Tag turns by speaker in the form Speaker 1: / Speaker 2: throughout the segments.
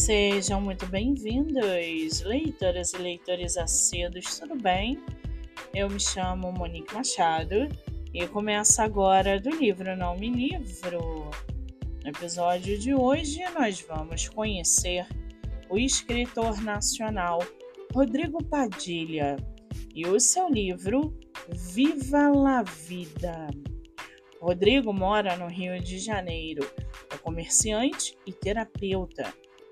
Speaker 1: Sejam muito bem-vindos, leitoras e leitores acedos, tudo bem? Eu me chamo Monique Machado e começo agora do livro Não Me Livro. No episódio de hoje, nós vamos conhecer o escritor nacional Rodrigo Padilha e o seu livro Viva la Vida. Rodrigo mora no Rio de Janeiro, é comerciante e terapeuta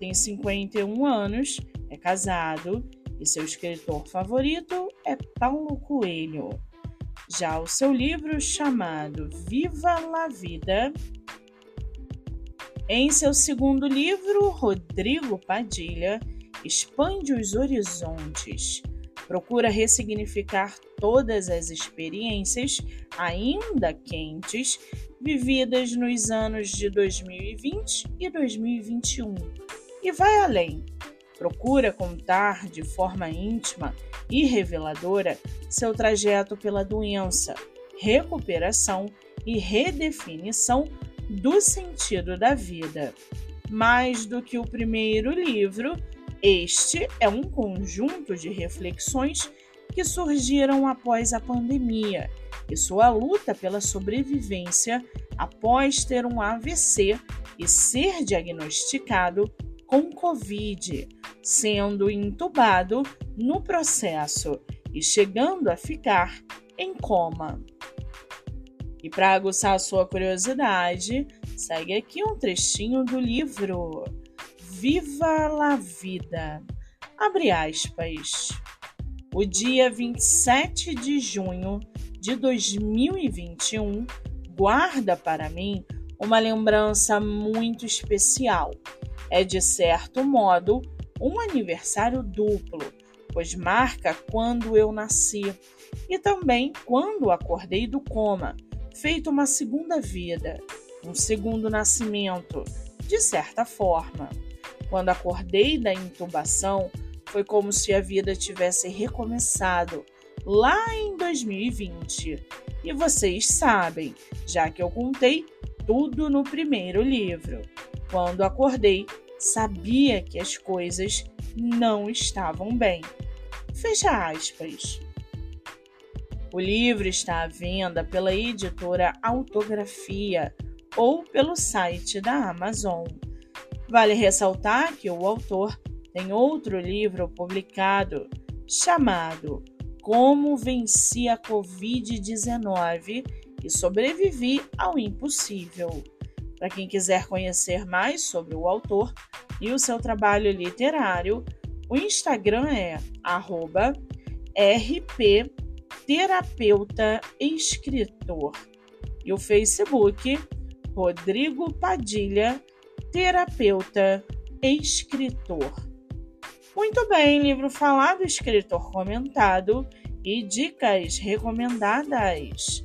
Speaker 1: tem 51 anos, é casado e seu escritor favorito é Paulo Coelho. Já o seu livro chamado Viva la Vida, em seu segundo livro, Rodrigo Padilha expande os horizontes, procura ressignificar todas as experiências ainda quentes vividas nos anos de 2020 e 2021 e vai além. Procura contar de forma íntima e reveladora seu trajeto pela doença, recuperação e redefinição do sentido da vida. Mais do que o primeiro livro, este é um conjunto de reflexões que surgiram após a pandemia e sua luta pela sobrevivência após ter um AVC e ser diagnosticado com Covid, sendo entubado no processo e chegando a ficar em coma. E para aguçar sua curiosidade, segue aqui um trechinho do livro Viva la Vida. Abre aspas. O dia 27 de junho de 2021 guarda para mim uma lembrança muito especial é, de certo modo, um aniversário duplo, pois marca quando eu nasci e também quando acordei do coma, feito uma segunda vida, um segundo nascimento, de certa forma. Quando acordei da intubação, foi como se a vida tivesse recomeçado lá em 2020. E vocês sabem, já que eu contei tudo no primeiro livro. Quando acordei, sabia que as coisas não estavam bem. Fecha aspas. O livro está à venda pela editora Autografia ou pelo site da Amazon. Vale ressaltar que o autor tem outro livro publicado chamado Como Venci a Covid-19 e Sobrevivi ao Impossível. Para quem quiser conhecer mais sobre o autor e o seu trabalho literário, o Instagram é rpterapeutaescritor e o Facebook Rodrigo Padilha, terapeuta escritor. Muito bem, livro falado, escritor comentado e dicas recomendadas.